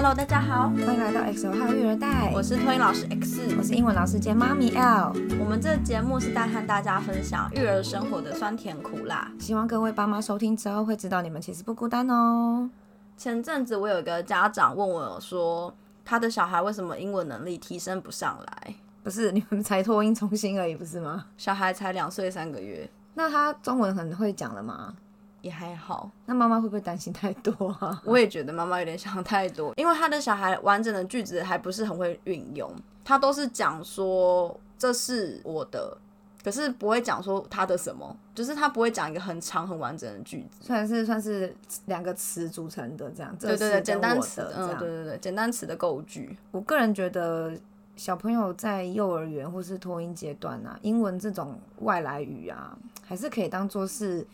Hello，大家好，欢迎来到 X 号育儿袋，我是托英老师 X，我是英文老师兼妈咪 L。我们这节目是在和大家分享育儿生活的酸甜苦辣，希望各位爸妈收听之后会知道你们其实不孤单哦。前阵子我有一个家长问我说，他的小孩为什么英文能力提升不上来？不是你们才托音中心而已，不是吗？小孩才两岁三个月，那他中文很会讲了吗？也还好。那妈妈会不会担心太多啊？我也觉得妈妈有点想太多，因为他的小孩完整的句子还不是很会运用，他都是讲说这是我的，可是不会讲说他的什么，就是他不会讲一个很长很完整的句子。算是算是两个词组成的这样，对对对，简单词，嗯，对对对，简单词的构句。我个人觉得小朋友在幼儿园或是托婴阶段啊，英文这种外来语啊，还是可以当做是。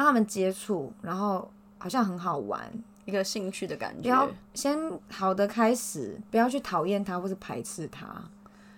让他们接触，然后好像很好玩，一个兴趣的感觉。不要先好的开始，不要去讨厌他或是排斥他，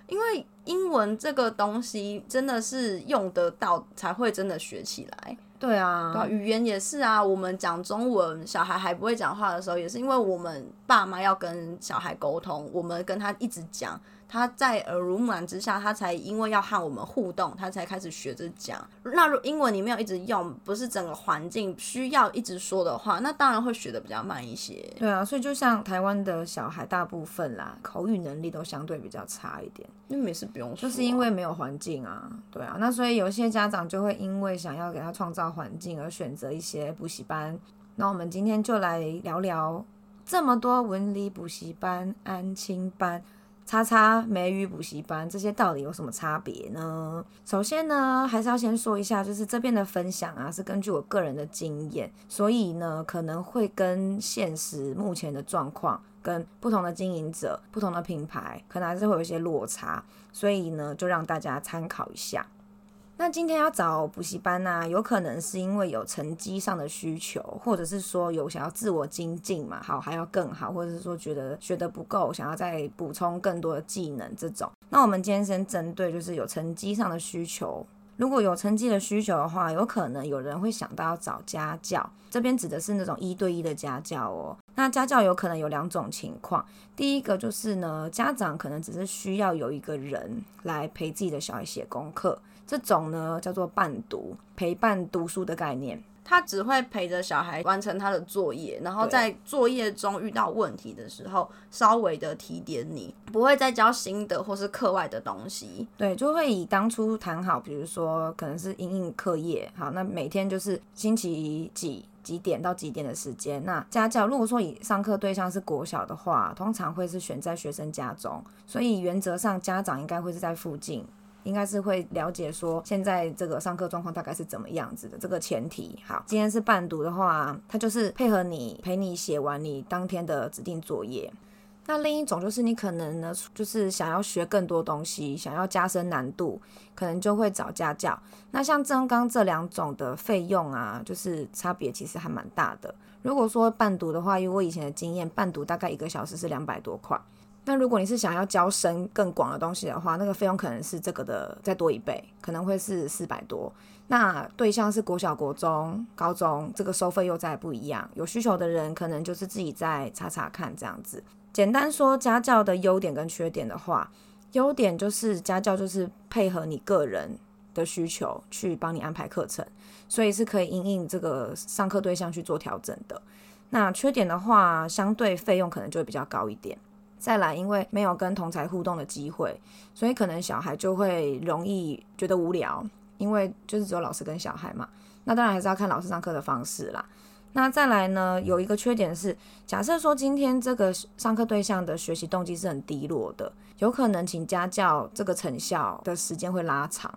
因为英文这个东西真的是用得到才会真的学起来。对啊，对，语言也是啊。我们讲中文，小孩还不会讲话的时候，也是因为我们爸妈要跟小孩沟通，我们跟他一直讲。他在耳濡目染之下，他才因为要和我们互动，他才开始学着讲。那如英文你没有一直用，不是整个环境需要一直说的话，那当然会学的比较慢一些。对啊，所以就像台湾的小孩，大部分啦，口语能力都相对比较差一点，因为没事不用说，就是因为没有环境啊。对啊，那所以有些家长就会因为想要给他创造环境而选择一些补习班。那我们今天就来聊聊这么多文理补习班、安亲班。叉叉美语补习班这些到底有什么差别呢？首先呢，还是要先说一下，就是这边的分享啊，是根据我个人的经验，所以呢，可能会跟现实目前的状况，跟不同的经营者、不同的品牌，可能还是会有一些落差，所以呢，就让大家参考一下。那今天要找补习班呢，有可能是因为有成绩上的需求，或者是说有想要自我精进嘛，好还要更好，或者是说觉得学得不够，想要再补充更多的技能这种。那我们今天先针对就是有成绩上的需求，如果有成绩的需求的话，有可能有人会想到要找家教，这边指的是那种一对一的家教哦。那家教有可能有两种情况，第一个就是呢，家长可能只是需要有一个人来陪自己的小孩写功课。这种呢叫做伴读，陪伴读书的概念。他只会陪着小孩完成他的作业，然后在作业中遇到问题的时候，稍微的提点你，不会再教新的或是课外的东西。对，就会以当初谈好，比如说可能是英应课业，好，那每天就是星期几几点到几点的时间。那家教如果说以上课对象是国小的话，通常会是选在学生家中，所以原则上家长应该会是在附近。应该是会了解说现在这个上课状况大概是怎么样子的这个前提。好，今天是伴读的话，他就是配合你陪你写完你当天的指定作业。那另一种就是你可能呢，就是想要学更多东西，想要加深难度，可能就会找家教。那像刚刚这两种的费用啊，就是差别其实还蛮大的。如果说伴读的话，因为我以前的经验，伴读大概一个小时是两百多块。那如果你是想要教深更广的东西的话，那个费用可能是这个的再多一倍，可能会是四百多。那对象是国小、国中、高中，这个收费又再不一样。有需求的人可能就是自己再查查看这样子。简单说家教的优点跟缺点的话，优点就是家教就是配合你个人的需求去帮你安排课程，所以是可以因应这个上课对象去做调整的。那缺点的话，相对费用可能就会比较高一点。再来，因为没有跟同才互动的机会，所以可能小孩就会容易觉得无聊，因为就是只有老师跟小孩嘛。那当然还是要看老师上课的方式啦。那再来呢，有一个缺点是，假设说今天这个上课对象的学习动机是很低落的，有可能请家教这个成效的时间会拉长，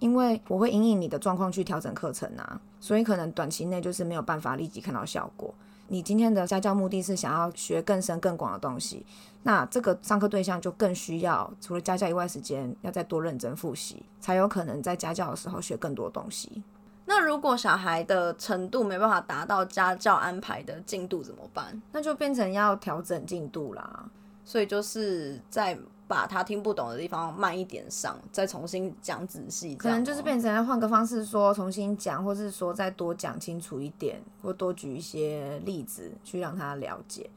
因为我会因应你的状况去调整课程啊，所以可能短期内就是没有办法立即看到效果。你今天的家教目的是想要学更深更广的东西，那这个上课对象就更需要除了家教以外时间要再多认真复习，才有可能在家教的时候学更多东西。那如果小孩的程度没办法达到家教安排的进度怎么办？那就变成要调整进度啦。所以就是在。把他听不懂的地方慢一点上，再重新讲仔细，可能就是变成换个方式说，重新讲，或是说再多讲清楚一点，或多举一些例子去让他了解。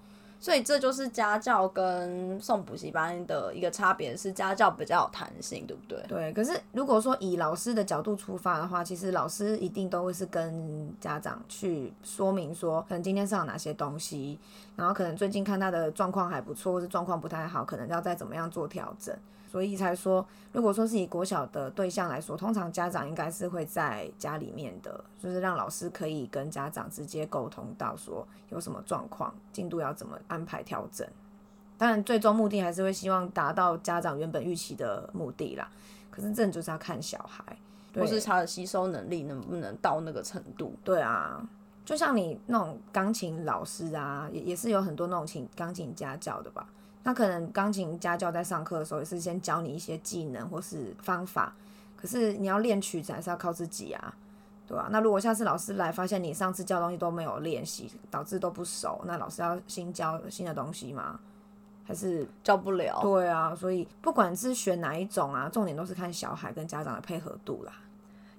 所以这就是家教跟送补习班的一个差别，是家教比较有弹性，对不对？对，可是如果说以老师的角度出发的话，其实老师一定都会是跟家长去说明说，可能今天上哪些东西，然后可能最近看他的状况还不错，或是状况不太好，可能要再怎么样做调整。所以才说，如果说是以国小的对象来说，通常家长应该是会在家里面的，就是让老师可以跟家长直接沟通到说有什么状况，进度要怎么安排调整。当然，最终目的还是会希望达到家长原本预期的目的啦。可是，这就是要看小孩，或是他的吸收能力能不能到那个程度。对啊，就像你那种钢琴老师啊，也也是有很多那种琴钢琴家教的吧。那可能钢琴家教在上课的时候也是先教你一些技能或是方法，可是你要练曲子还是要靠自己啊，对吧？那如果下次老师来发现你上次教东西都没有练习，导致都不熟，那老师要新教新的东西吗？还是教不了？对啊，所以不管是学哪一种啊，重点都是看小孩跟家长的配合度啦，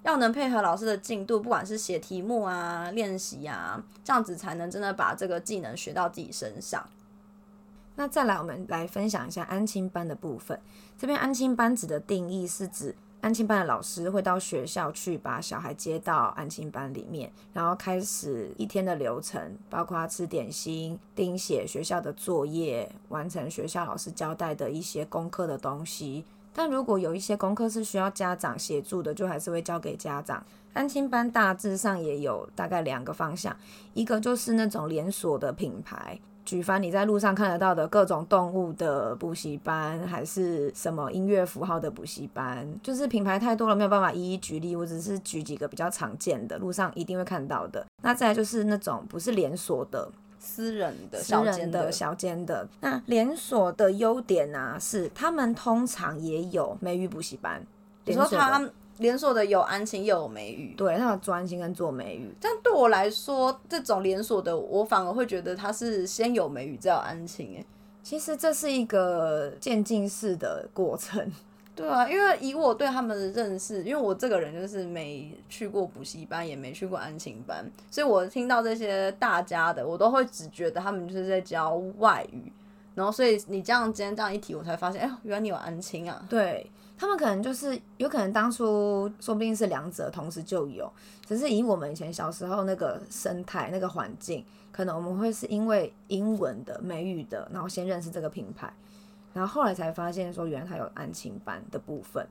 要能配合老师的进度，不管是写题目啊、练习啊，这样子才能真的把这个技能学到自己身上。那再来，我们来分享一下安亲班的部分。这边安亲班指的定义是指安亲班的老师会到学校去把小孩接到安亲班里面，然后开始一天的流程，包括吃点心、订写学校的作业、完成学校老师交代的一些功课的东西。但如果有一些功课是需要家长协助的，就还是会交给家长。安亲班大致上也有大概两个方向，一个就是那种连锁的品牌。举凡你在路上看得到的各种动物的补习班，还是什么音乐符号的补习班，就是品牌太多了，没有办法一一举例。我只是举几个比较常见的，路上一定会看到的。那再来就是那种不是连锁的，私人的、私人的小间的。那连锁的优点呢，是他们通常也有美语补习班。你说他？连锁的有安亲又有美语，对，他有专心跟做美语。但对我来说，这种连锁的，我反而会觉得它是先有美语再有安亲。哎，其实这是一个渐进式的过程。对啊，因为以我对他们的认识，因为我这个人就是没去过补习班，也没去过安亲班，所以我听到这些大家的，我都会只觉得他们就是在教外语。然后，所以你这样今天这样一提，我才发现，哎，原来你有安亲啊。对。他们可能就是有可能当初说不定是两者同时就有，只是以我们以前小时候那个生态那个环境，可能我们会是因为英文的美语的，然后先认识这个品牌，然后后来才发现说原来它有安亲班的部分，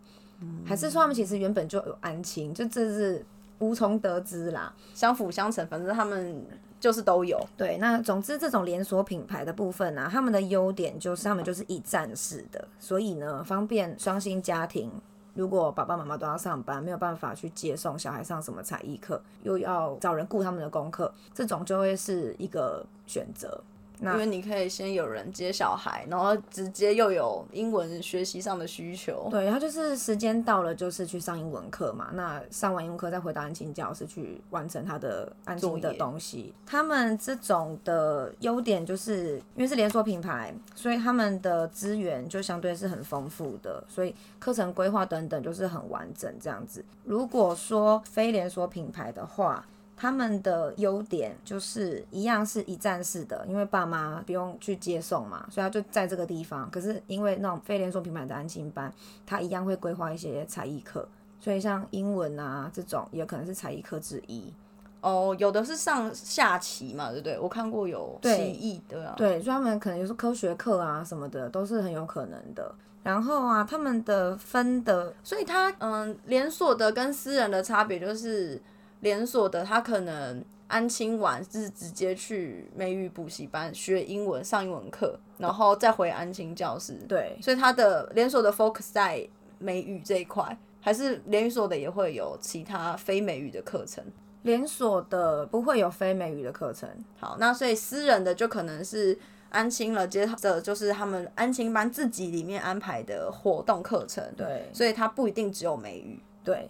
还是说他们其实原本就有安亲，就这是无从得知啦，相辅相成，反正他们。就是都有对，那总之这种连锁品牌的部分呢，他们的优点就是他们就是一站式的，所以呢方便双薪家庭，如果爸爸妈妈都要上班，没有办法去接送小孩上什么才艺课，又要找人顾他们的功课，这种就会是一个选择。因为你可以先有人接小孩，然后直接又有英文学习上的需求。对，他就是时间到了，就是去上英文课嘛。那上完英文课再回到安亲教室去完成他的安亲的东西。他们这种的优点就是因为是连锁品牌，所以他们的资源就相对是很丰富的，所以课程规划等等就是很完整这样子。如果说非连锁品牌的话，他们的优点就是一样是一站式的，因为爸妈不用去接送嘛，所以他就在这个地方。可是因为那种非连锁品牌的安心班，他一样会规划一些才艺课，所以像英文啊这种也可能是才艺课之一。哦，有的是上下棋嘛，对不对？我看过有棋艺的，对，所以他们可能有是科学课啊什么的，都是很有可能的。然后啊，他们的分的，所以他嗯，连锁的跟私人的差别就是。连锁的，他可能安亲完是直接去美语补习班学英文上英文课，然后再回安亲教室。对，所以他的连锁的 focus 在美语这一块，还是连锁的也会有其他非美语的课程。连锁的不会有非美语的课程。好，那所以私人的就可能是安亲了，接着就是他们安亲班自己里面安排的活动课程。对，所以它不一定只有美语。对。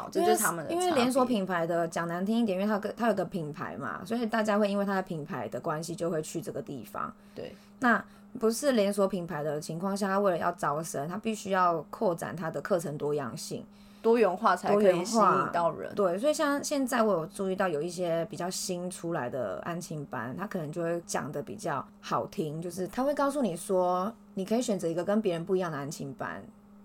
好，这就是他们的。因为连锁品牌的讲难听一点，因为它个它有个品牌嘛，所以大家会因为它的品牌的关系就会去这个地方。对，那不是连锁品牌的情况下，他为了要招生，他必须要扩展它的课程多样性，多元化才可以吸引到人。对，所以像现在我有注意到有一些比较新出来的安亲班，他可能就会讲的比较好听，就是他会告诉你说，你可以选择一个跟别人不一样的安亲班，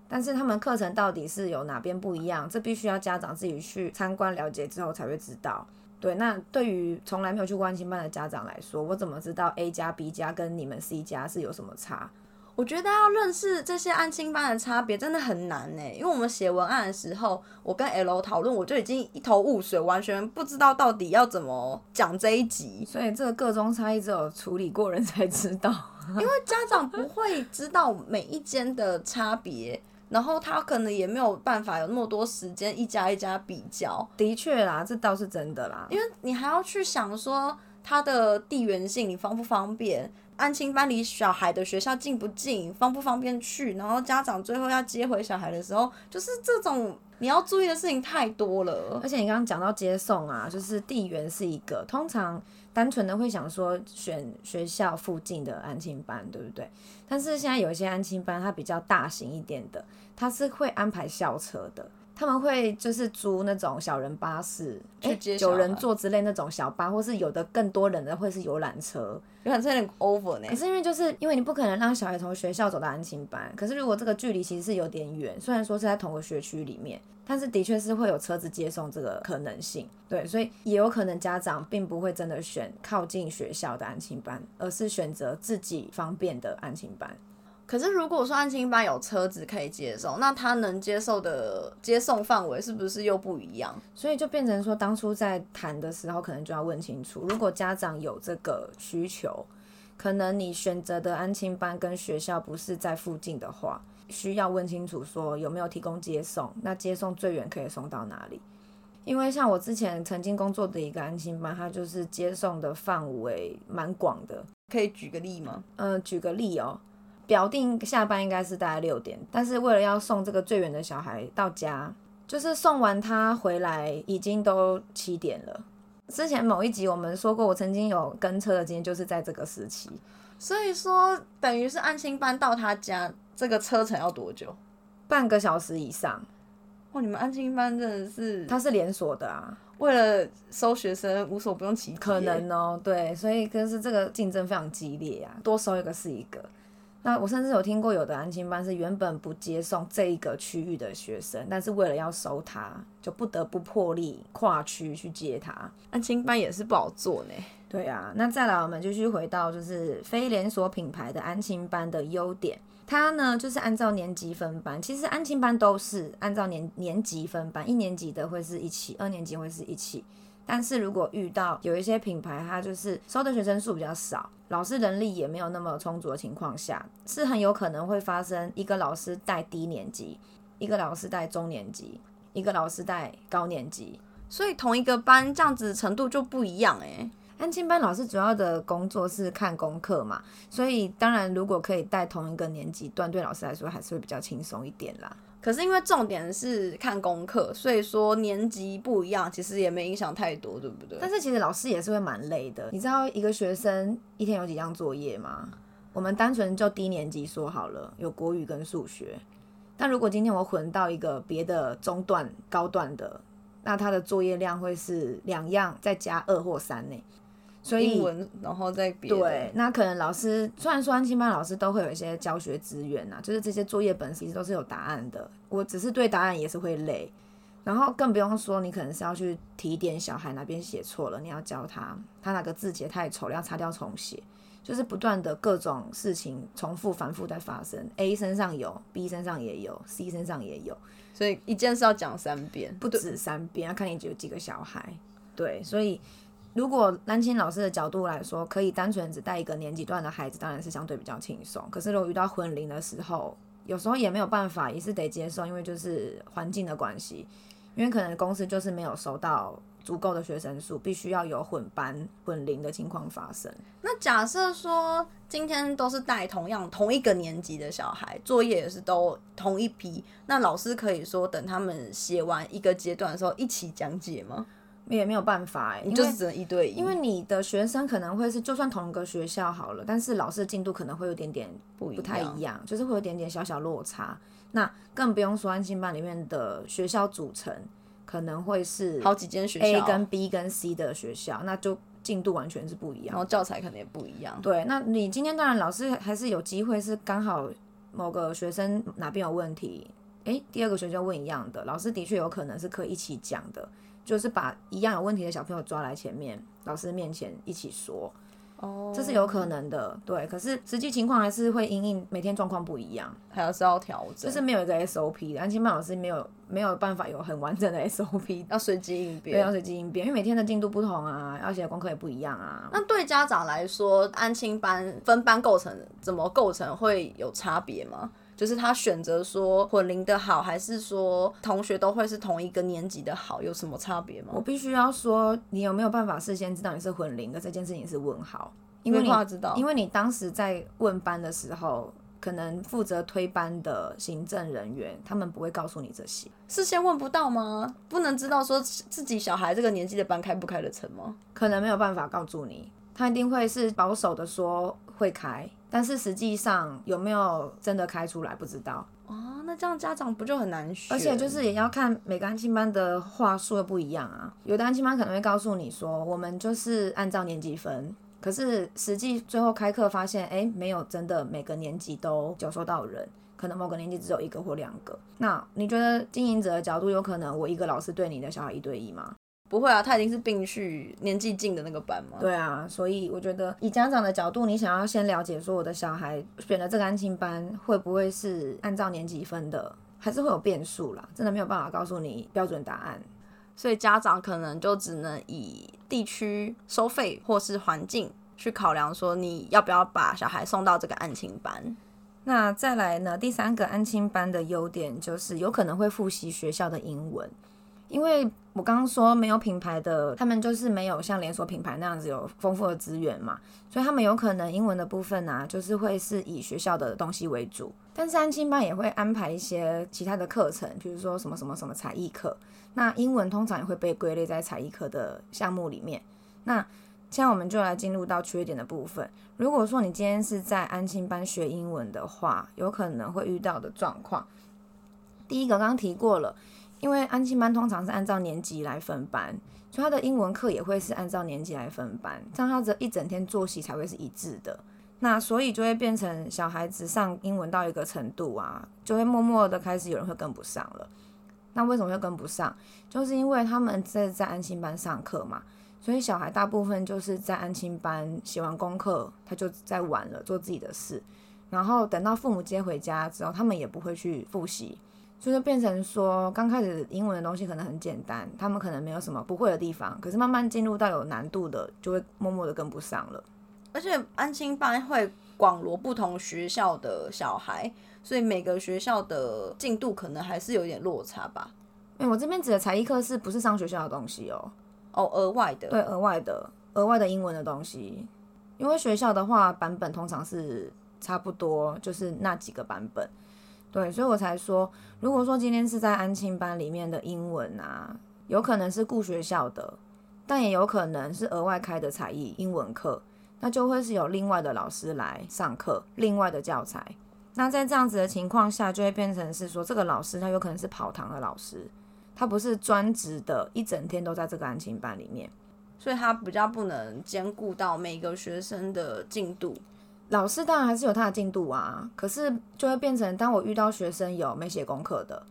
但是他们课程到底是有哪边不一样，这必须要家长自己去参观了解之后才会知道。对，那对于从来没有去过安亲班的家长来说，我怎么知道 A 加 B 加跟你们 C 加是有什么差？我觉得要认识这些安亲班的差别真的很难呢，因为我们写文案的时候，我跟 L 讨论，我就已经一头雾水，完全不知道到底要怎么讲这一集。所以这个各中差异只有处理过人才知道，因为家长不会知道每一间的差别，然后他可能也没有办法有那么多时间一家一家比较。的确啦，这倒是真的啦，因为你还要去想说它的地缘性，你方不方便。安亲班离小孩的学校近不近，方不方便去？然后家长最后要接回小孩的时候，就是这种你要注意的事情太多了。而且你刚刚讲到接送啊，就是地缘是一个，通常单纯的会想说选学校附近的安亲班，对不对？但是现在有一些安亲班，它比较大型一点的，它是会安排校车的。他们会就是租那种小人巴士，哎，九人座之类那种小巴，或是有的更多人的会是游览车，游览车有点 over 呢。可是因为就是因为你不可能让小孩从学校走到安亲班，可是如果这个距离其实是有点远，虽然说是在同个学区里面，但是的确是会有车子接送这个可能性。对，所以也有可能家长并不会真的选靠近学校的安亲班，而是选择自己方便的安亲班。可是，如果说安亲班有车子可以接送，那他能接受的接送范围是不是又不一样？所以就变成说，当初在谈的时候，可能就要问清楚，如果家长有这个需求，可能你选择的安亲班跟学校不是在附近的话，需要问清楚说有没有提供接送，那接送最远可以送到哪里？因为像我之前曾经工作的一个安心班，它就是接送的范围蛮广的，可以举个例吗？嗯，举个例哦。表定下班应该是大概六点，但是为了要送这个最远的小孩到家，就是送完他回来已经都七点了。之前某一集我们说过，我曾经有跟车的经验，就是在这个时期。所以说，等于是安心班到他家这个车程要多久？半个小时以上。哇，你们安心班真的是，它是连锁的啊，为了收学生无所不用其极。可能哦，对，所以可是这个竞争非常激烈啊，多收一个是一个。那我甚至有听过，有的安亲班是原本不接送这一个区域的学生，但是为了要收他，就不得不破例跨区去接他。安亲班也是不好做呢。对啊，那再来我们继续回到就是非连锁品牌的安亲班的优点，它呢就是按照年级分班，其实安亲班都是按照年年级分班，一年级的会是一起，二年级会是一起。但是如果遇到有一些品牌，它就是收的学生数比较少，老师人力也没有那么充足的情况下，是很有可能会发生一个老师带低年级，一个老师带中年级，一个老师带高年级，所以同一个班这样子程度就不一样诶。安亲班老师主要的工作是看功课嘛，所以当然如果可以带同一个年级段，对老师来说还是会比较轻松一点啦。可是因为重点是看功课，所以说年级不一样，其实也没影响太多，对不对？但是其实老师也是会蛮累的。你知道一个学生一天有几样作业吗？我们单纯就低年级说好了，有国语跟数学。但如果今天我混到一个别的中段、高段的，那他的作业量会是两样再加二或三呢？所以，然后再对，那可能老师虽然说安亲班老师都会有一些教学资源呐，就是这些作业本其实都是有答案的。我只是对答案也是会累，然后更不用说你可能是要去提点小孩哪边写错了，你要教他，他哪个字节太丑了要擦掉重写，就是不断的各种事情重复反复在发生。A 身上有，B 身上也有，C 身上也有，所以一件事要讲三遍，不止三遍，要看你有几个小孩。对，所以。如果单亲老师的角度来说，可以单纯只带一个年级段的孩子，当然是相对比较轻松。可是如果遇到混龄的时候，有时候也没有办法，也是得接受，因为就是环境的关系，因为可能公司就是没有收到足够的学生数，必须要有混班混龄的情况发生。那假设说今天都是带同样同一个年级的小孩，作业也是都同一批，那老师可以说等他们写完一个阶段的时候一起讲解吗？也没有办法你就是只能一对一，因为你的学生可能会是就算同一个学校好了，但是老师的进度可能会有点点不一不太样一样，就是会有点点小小落差。那更不用说安心班里面的学校组成可能会是好几间学校 A，跟 B 跟 C 的学校，那就进度完全是不一样然。后教材可能也不一样。对，那你今天当然老师还是有机会是刚好某个学生哪边有问题，诶，第二个学校问一样的，老师的确有可能是可以一起讲的，就是把一样有问题的小朋友抓来前面，老师面前一起说，哦，这是有可能的。对，可是实际情况还是会因应每天状况不一样，还是要调整，就是没有一个 SOP 的，安亲班老师没有没有办法有很完整的 SOP。要随机应对，变要。随机应变，因为每天的进度不同啊，要写的功课也不一样啊。那对家长来说，安亲班分班构成怎么构成会有差别吗？就是他选择说混龄的好，还是说同学都会是同一个年级的好，有什么差别吗？我必须要说，你有没有办法事先知道你是混龄的这件事情是问号，因为没你知道因为你当时在问班的时候，可能负责推班的行政人员他们不会告诉你这些，事先问不到吗？不能知道说自己小孩这个年纪的班开不开得成吗？可能没有办法告诉你，他一定会是保守的说会开，但是实际上有没有真的开出来不知道，哦，那这样家长不就很难选？而且就是也要看每个安亲班的话术又不一样啊，有的安亲班可能会告诉你说，我们就是按照年级分。可是实际最后开课发现，哎，没有真的每个年级都教授到人，可能某个年级只有一个或两个。那你觉得经营者的角度，有可能我一个老师对你的小孩一对一吗？不会啊，他已经是并序年纪近的那个班嘛。对啊，所以我觉得以家长的角度，你想要先了解说我的小孩选的这个安亲班会不会是按照年级分的，还是会有变数啦，真的没有办法告诉你标准答案。所以家长可能就只能以地区收费或是环境去考量，说你要不要把小孩送到这个安亲班。那再来呢？第三个安亲班的优点就是有可能会复习学校的英文，因为我刚刚说没有品牌的，他们就是没有像连锁品牌那样子有丰富的资源嘛，所以他们有可能英文的部分啊，就是会是以学校的东西为主。但是安亲班也会安排一些其他的课程，比如说什么什么什么才艺课，那英文通常也会被归类在才艺课的项目里面。那现在我们就来进入到缺点的部分。如果说你今天是在安亲班学英文的话，有可能会遇到的状况，第一个刚刚提过了，因为安心班通常是按照年级来分班，所以他的英文课也会是按照年级来分班，这样他的一整天作息才会是一致的。那所以就会变成小孩子上英文到一个程度啊，就会默默的开始有人会跟不上了。那为什么会跟不上？就是因为他们在在安心班上课嘛，所以小孩大部分就是在安心班写完功课，他就在玩了，做自己的事。然后等到父母接回家之后，他们也不会去复习，就变成说，刚开始英文的东西可能很简单，他们可能没有什么不会的地方，可是慢慢进入到有难度的，就会默默的跟不上了。而且安亲班会广罗不同学校的小孩，所以每个学校的进度可能还是有点落差吧。因为我这边指的才艺课是不是上学校的东西哦？哦，额外的，对，额外的额外的英文的东西，因为学校的话版本通常是差不多，就是那几个版本。对，所以我才说，如果说今天是在安亲班里面的英文啊，有可能是顾学校的，但也有可能是额外开的才艺英文课，那就会是有另外的老师来上课，另外的教材。那在这样子的情况下，就会变成是说，这个老师他有可能是跑堂的老师，他不是专职的，一整天都在这个安亲班里面。所以他比较不能兼顾到每个学生的进度。老师当然还是有他的进度啊，可是就会变成，当我遇到学生有没写功课的，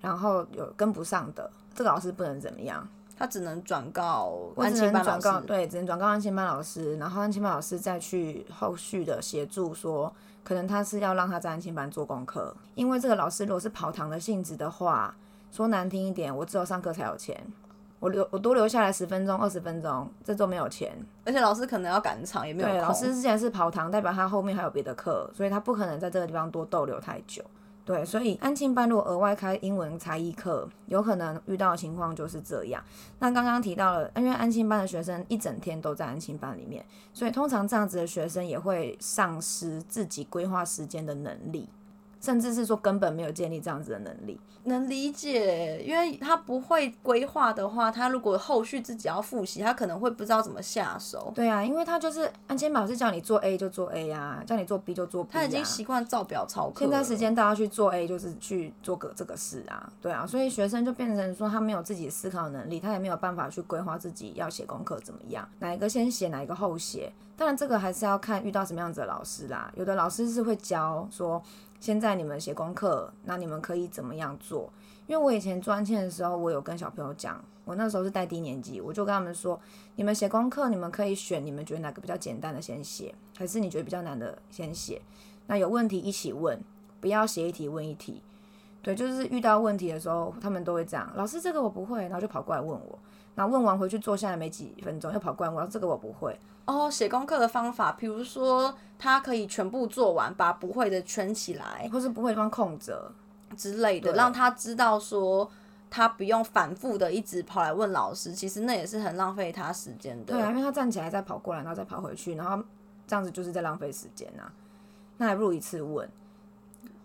然后有跟不上的，这个老师不能怎么样，他只能转告安亲能转告，班老师。对，只能转告安亲班老师，然后安亲班老师再去后续的协助说，可能他是要让他在安亲班做功课，因为这个老师如果是跑堂的性质的话，说难听一点，我只有上课才有钱，我留我多留下来十分钟、二十分钟，这周没有钱。而且老师可能要赶场，也没有对，老师之前是跑堂，代表他后面还有别的课，所以他不可能在这个地方多逗留太久。对，所以安庆班如果额外开英文才艺课，有可能遇到的情况就是这样。那刚刚提到了，因为安庆班的学生一整天都在安庆班里面，所以通常这样子的学生也会丧失自己规划时间的能力。甚至是说根本没有建立这样子的能力。能理解，因为他不会规划的话，他如果后续自己要复习，他可能会不知道怎么下手。对啊，因为他就是安千老师叫你做 A 就做 A 啊，叫你做 B 就做 B 啊。他已经习惯照表操课了。现在时间到要去做 A，就是去做个这个事啊，对啊，所以学生就变成说他没有自己思考能力，他也没有办法去规划自己要写功课怎么样，哪一个先写，哪一个后写。当然这个还是要看遇到什么样子的老师啦，有的老师是会教说。现在你们写功课，那你们可以怎么样做？因为我以前专签的时候，我有跟小朋友讲，我那时候是带低年级，我就跟他们说，你们写功课，你们可以选你们觉得哪个比较简单的先写，还是你觉得比较难的先写。那有问题一起问，不要写一题问一题。对，就是遇到问题的时候，他们都会这样，老师这个我不会，然后就跑过来问我。然后问完回去坐下来没几分钟，又跑过来问我这个我不会。哦，写功课的方法，比如说他可以全部做完，把不会的圈起来，或是不会地方空着之类的，让他知道说他不用反复的一直跑来问老师，其实那也是很浪费他时间的。对啊，因为他站起来再跑过来，然后再跑回去，然后这样子就是在浪费时间呐。那还不如一次问。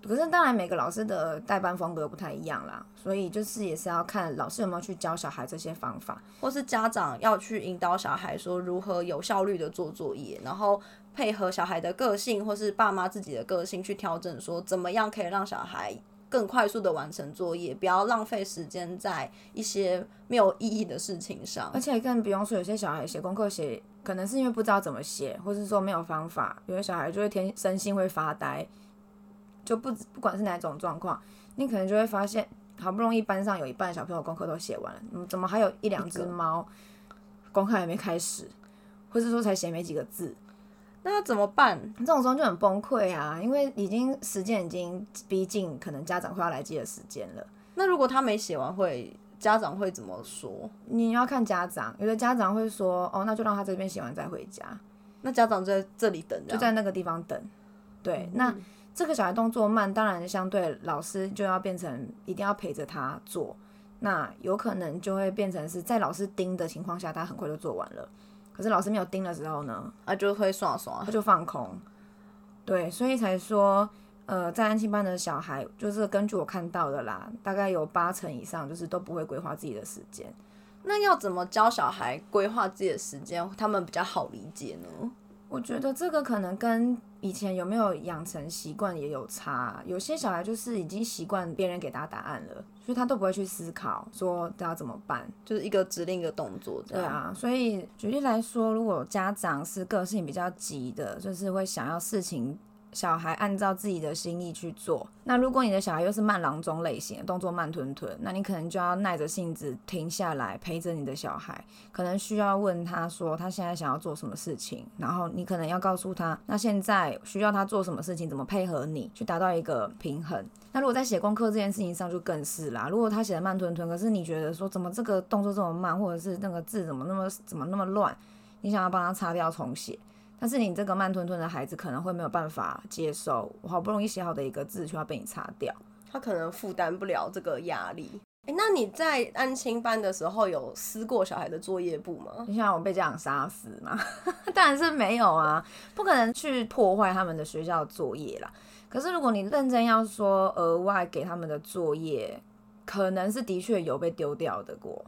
可是当然每个老师的代班风格不太一样啦，所以就是也是要看老师有没有去教小孩这些方法，或是家长要去引导小孩说如何有效率的做作业，然后配合小孩的个性或是爸妈自己的个性去调整，说怎么样可以让小孩更快速的完成作业，不要浪费时间在一些没有意义的事情上。而且更不用说有些小孩写功课写，可能是因为不知道怎么写，或是说没有方法，有些小孩就会天生性会发呆。就不不管是哪种状况，你可能就会发现，好不容易班上有一半小朋友功课都写完了，嗯，怎么还有一两只猫功课还没开始，或者说才写没几个字，那怎么办？这种时候就很崩溃啊，因为已经时间已经逼近，可能家长快要来接的时间了。那如果他没写完，会家长会怎么说？你要看家长，有的家长会说，哦，那就让他这边写完再回家。那家长在这里等，就在那个地方等。对，那。这个小孩动作慢，当然相对老师就要变成一定要陪着他做，那有可能就会变成是在老师盯的情况下，他很快就做完了。可是老师没有盯的时候呢，他就会耍耍，他就放空。对，所以才说，呃，在安庆班的小孩，就是根据我看到的啦，大概有八成以上就是都不会规划自己的时间。那要怎么教小孩规划自己的时间，他们比较好理解呢？我觉得这个可能跟以前有没有养成习惯也有差。有些小孩就是已经习惯别人给他答案了，所以他都不会去思考说他要怎么办，就是一个指令一个动作。对啊，所以举例来说，如果家长是个性比较急的，就是会想要事情。小孩按照自己的心意去做。那如果你的小孩又是慢郎中类型，动作慢吞吞，那你可能就要耐着性子停下来陪着你的小孩。可能需要问他说他现在想要做什么事情，然后你可能要告诉他，那现在需要他做什么事情，怎么配合你去达到一个平衡。那如果在写功课这件事情上就更是啦。如果他写的慢吞吞，可是你觉得说怎么这个动作这么慢，或者是那个字怎么那么怎么那么乱，你想要帮他擦掉重写。但是你这个慢吞吞的孩子可能会没有办法接受，我好不容易写好的一个字，却要被你擦掉，他可能负担不了这个压力。哎，那你在安亲班的时候有撕过小孩的作业簿吗？你想我被家长杀死吗？当然是没有啊，不可能去破坏他们的学校作业啦。可是如果你认真要说额外给他们的作业，可能是的确有被丢掉的过，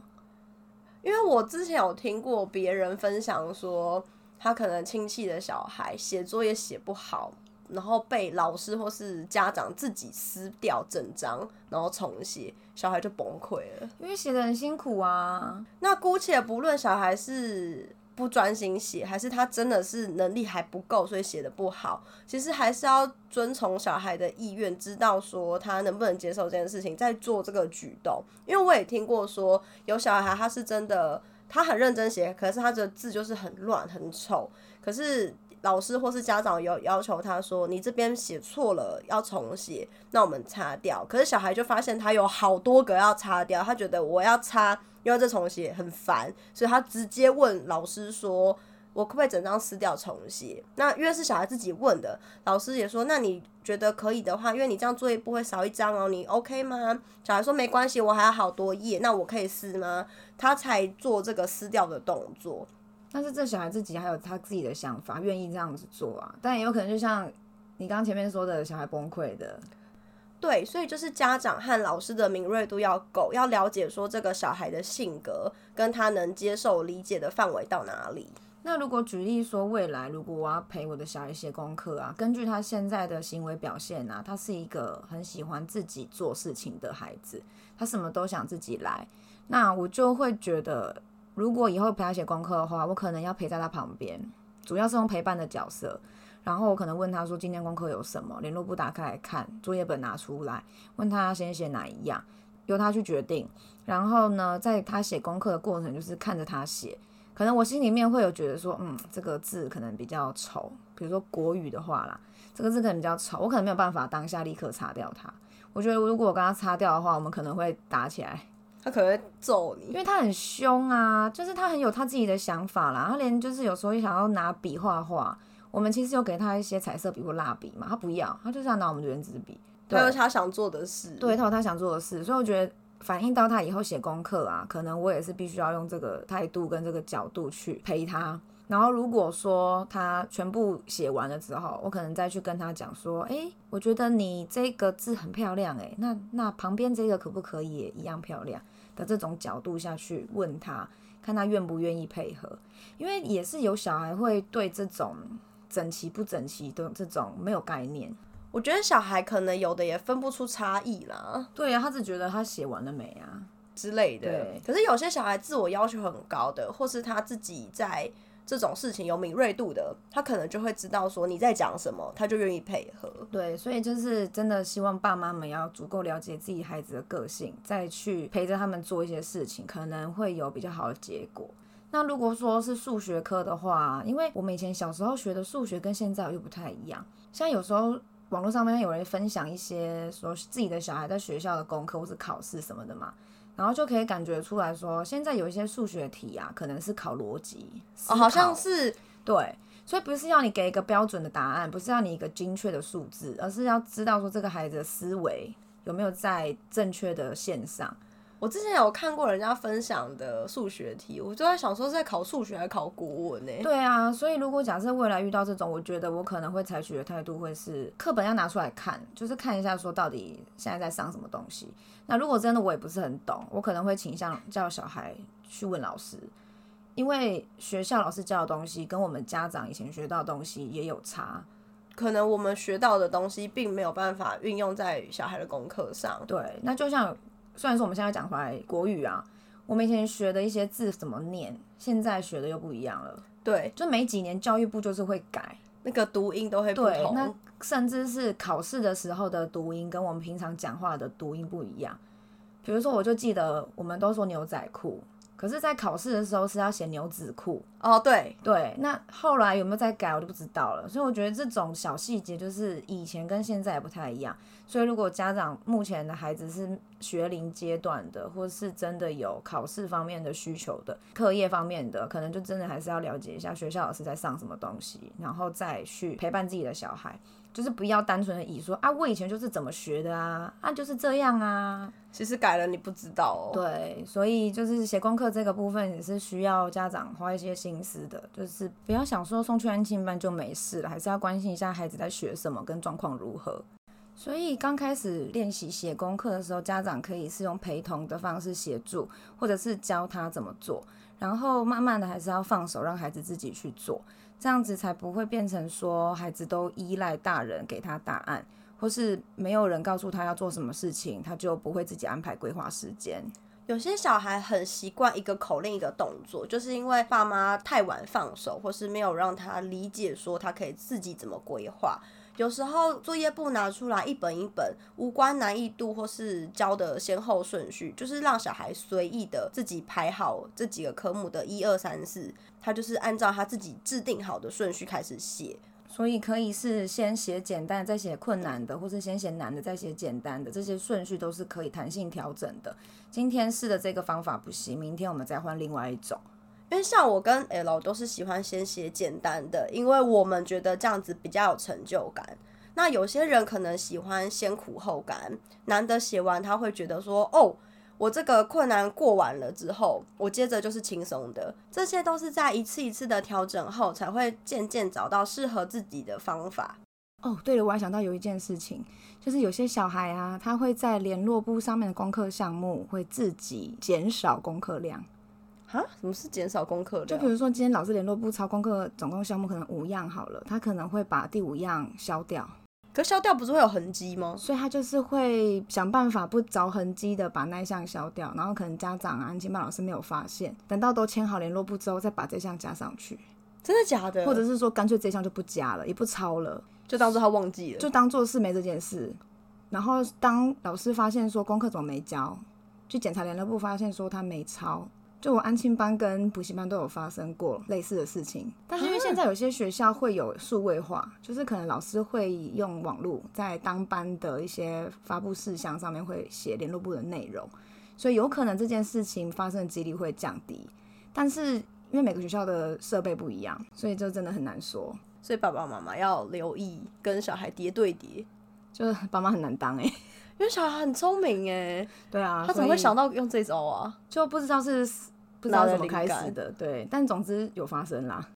因为我之前有听过别人分享说。他可能亲戚的小孩写作业写不好，然后被老师或是家长自己撕掉整张，然后重写，小孩就崩溃了。因为写的很辛苦啊。那姑且不论小孩是不专心写，还是他真的是能力还不够，所以写的不好，其实还是要遵从小孩的意愿，知道说他能不能接受这件事情，再做这个举动。因为我也听过说，有小孩他是真的。他很认真写，可是他的字就是很乱、很丑。可是老师或是家长有要求他说：“你这边写错了，要重写。”那我们擦掉。可是小孩就发现他有好多个要擦掉，他觉得我要擦，又要再重写，很烦，所以他直接问老师说。我可不可以整张撕掉重写？那因为是小孩自己问的，老师也说，那你觉得可以的话，因为你这样作业不会少一张哦，你 OK 吗？小孩说没关系，我还有好多页，那我可以撕吗？他才做这个撕掉的动作。但是这小孩自己还有他自己的想法，愿意这样子做啊。但也有可能就像你刚刚前面说的小孩崩溃的，对，所以就是家长和老师的敏锐度要够，要了解说这个小孩的性格跟他能接受理解的范围到哪里。那如果举例说，未来如果我要陪我的小孩写功课啊，根据他现在的行为表现啊，他是一个很喜欢自己做事情的孩子，他什么都想自己来，那我就会觉得，如果以后陪他写功课的话，我可能要陪在他旁边，主要是用陪伴的角色，然后我可能问他说今天功课有什么，联络簿打开来看，作业本拿出来，问他先写哪一样，由他去决定，然后呢，在他写功课的过程，就是看着他写。可能我心里面会有觉得说，嗯，这个字可能比较丑，比如说国语的话啦，这个字可能比较丑，我可能没有办法当下立刻擦掉它。我觉得如果我跟他擦掉的话，我们可能会打起来，他可能会揍你，因为他很凶啊，就是他很有他自己的想法啦，他连就是有时候想要拿笔画画，我们其实有给他一些彩色笔或蜡笔嘛，他不要，他就是要拿我们的圆珠笔，他有他想做的事，对他有他想做的事，所以我觉得。反映到他以后写功课啊，可能我也是必须要用这个态度跟这个角度去陪他。然后如果说他全部写完了之后，我可能再去跟他讲说，哎，我觉得你这个字很漂亮，哎，那那旁边这个可不可以也一样漂亮？的这种角度下去问他，看他愿不愿意配合。因为也是有小孩会对这种整齐不整齐的这种没有概念。我觉得小孩可能有的也分不出差异啦。对呀，他只觉得他写完了没啊之类的对。可是有些小孩自我要求很高的，或是他自己在这种事情有敏锐度的，他可能就会知道说你在讲什么，他就愿意配合。对，所以就是真的希望爸妈们要足够了解自己孩子的个性，再去陪着他们做一些事情，可能会有比较好的结果。那如果说是数学科的话，因为我们以前小时候学的数学跟现在又不太一样，像有时候。网络上面有人分享一些说自己的小孩在学校的功课或是考试什么的嘛，然后就可以感觉出来说，现在有一些数学题啊，可能是考逻辑，哦，好像是对，所以不是要你给一个标准的答案，不是要你一个精确的数字，而是要知道说这个孩子的思维有没有在正确的线上。我之前有看过人家分享的数学题，我就在想说是在考数学还是考国文呢？对啊，所以如果假设未来遇到这种，我觉得我可能会采取的态度会是课本要拿出来看，就是看一下说到底现在在上什么东西。那如果真的我也不是很懂，我可能会倾向叫小孩去问老师，因为学校老师教的东西跟我们家长以前学到的东西也有差，可能我们学到的东西并没有办法运用在小孩的功课上。对，那就像。虽然说我们现在讲回来国语啊，我们以前学的一些字怎么念，现在学的又不一样了。对，就每几年教育部就是会改那个读音都会不同，那甚至是考试的时候的读音跟我们平常讲话的读音不一样。比如说，我就记得我们都说牛仔裤。可是，在考试的时候是要写牛仔裤哦，对对。那后来有没有再改，我就不知道了。所以我觉得这种小细节就是以前跟现在也不太一样。所以如果家长目前的孩子是学龄阶段的，或是真的有考试方面的需求的、课业方面的，可能就真的还是要了解一下学校老师在上什么东西，然后再去陪伴自己的小孩。就是不要单纯的以说啊，我以前就是怎么学的啊，啊就是这样啊。其实改了你不知道哦。对，所以就是写功课这个部分也是需要家长花一些心思的，就是不要想说送去安静班就没事了，还是要关心一下孩子在学什么跟状况如何。所以刚开始练习写功课的时候，家长可以是用陪同的方式协助，或者是教他怎么做，然后慢慢的还是要放手让孩子自己去做。这样子才不会变成说孩子都依赖大人给他答案，或是没有人告诉他要做什么事情，他就不会自己安排规划时间。有些小孩很习惯一个口令一个动作，就是因为爸妈太晚放手，或是没有让他理解说他可以自己怎么规划。有时候作业簿拿出来一本一本，无关难易度或是教的先后顺序，就是让小孩随意的自己排好这几个科目的一二三四，他就是按照他自己制定好的顺序开始写。所以可以是先写简单，再写困难的，或是先写难的，再写简单的，这些顺序都是可以弹性调整的。今天试的这个方法不行，明天我们再换另外一种。因为像我跟 L 都是喜欢先写简单的，因为我们觉得这样子比较有成就感。那有些人可能喜欢先苦后甘，难得写完他会觉得说：“哦，我这个困难过完了之后，我接着就是轻松的。”这些都是在一次一次的调整后，才会渐渐找到适合自己的方法。哦，对了，我还想到有一件事情，就是有些小孩啊，他会在联络簿上面的功课项目会自己减少功课量。啊？什么是减少功课量？就比如说今天老师联络部抄功课总共项目可能五样好了，他可能会把第五样消掉，可消掉不是会有痕迹吗？所以他就是会想办法不着痕迹的把那一项消掉，然后可能家长啊、安亲班老师没有发现，等到都签好联络簿之后再把这项加上去，真的假的？或者是说干脆这项就不加了，也不抄了。就当做他忘记了，就当做是没这件事。然后当老师发现说功课怎么没交，去检查联络簿，发现说他没抄。就我安亲班跟补习班都有发生过类似的事情。但是因为现在有些学校会有数位化，就是可能老师会用网络在当班的一些发布事项上面会写联络部的内容，所以有可能这件事情发生的几率会降低。但是因为每个学校的设备不一样，所以就真的很难说。所以爸爸妈妈要留意跟小孩叠对叠，就是爸妈很难当哎，因为小孩很聪明哎，对啊，他怎么会想到用这招啊？就不知道是不知道怎么开始的，对，但总之有发生啦。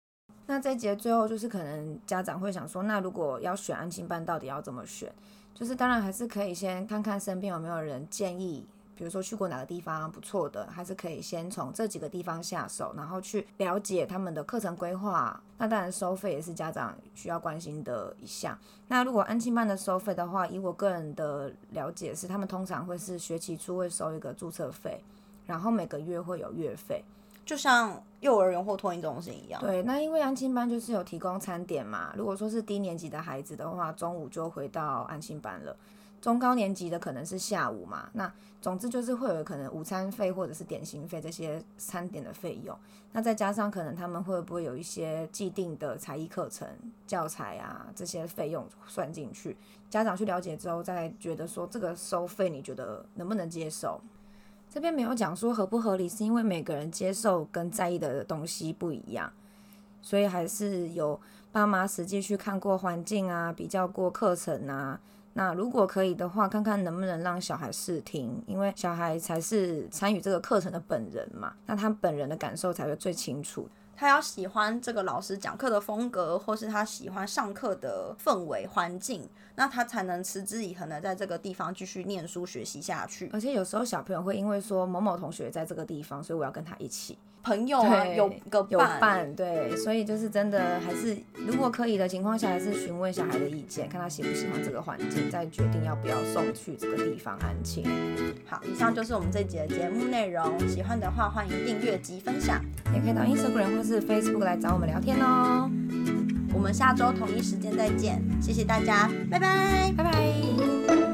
那这一节最后就是可能家长会想说，那如果要选安亲班，到底要怎么选？就是当然还是可以先看看身边有没有人建议。比如说去过哪个地方不错的，还是可以先从这几个地方下手，然后去了解他们的课程规划。那当然收费也是家长需要关心的一项。那如果安亲班的收费的话，以我个人的了解是，他们通常会是学期初会收一个注册费，然后每个月会有月费，就像幼儿园或托婴中心一样。对，那因为安亲班就是有提供餐点嘛。如果说是低年级的孩子的话，中午就回到安亲班了。中高年级的可能是下午嘛，那总之就是会有可能午餐费或者是点心费这些餐点的费用，那再加上可能他们会不会有一些既定的才艺课程教材啊这些费用算进去，家长去了解之后再觉得说这个收费你觉得能不能接受？这边没有讲说合不合理，是因为每个人接受跟在意的东西不一样，所以还是有爸妈实际去看过环境啊，比较过课程啊。那如果可以的话，看看能不能让小孩试听，因为小孩才是参与这个课程的本人嘛，那他本人的感受才会最清楚。他要喜欢这个老师讲课的风格，或是他喜欢上课的氛围环境，那他才能持之以恒的在这个地方继续念书学习下去。而且有时候小朋友会因为说某某同学在这个地方，所以我要跟他一起。朋友啊，有个有伴，对，所以就是真的还是，如果可以的情况下，还是询问小孩的意见，看他喜不喜欢这个环境，再决定要不要送去这个地方安亲。好，以上就是我们这集的节目内容，喜欢的话欢迎订阅及分享，也可以到 Instagram 或是 Facebook 来找我们聊天哦。我们下周同一时间再见，谢谢大家，拜拜，拜拜。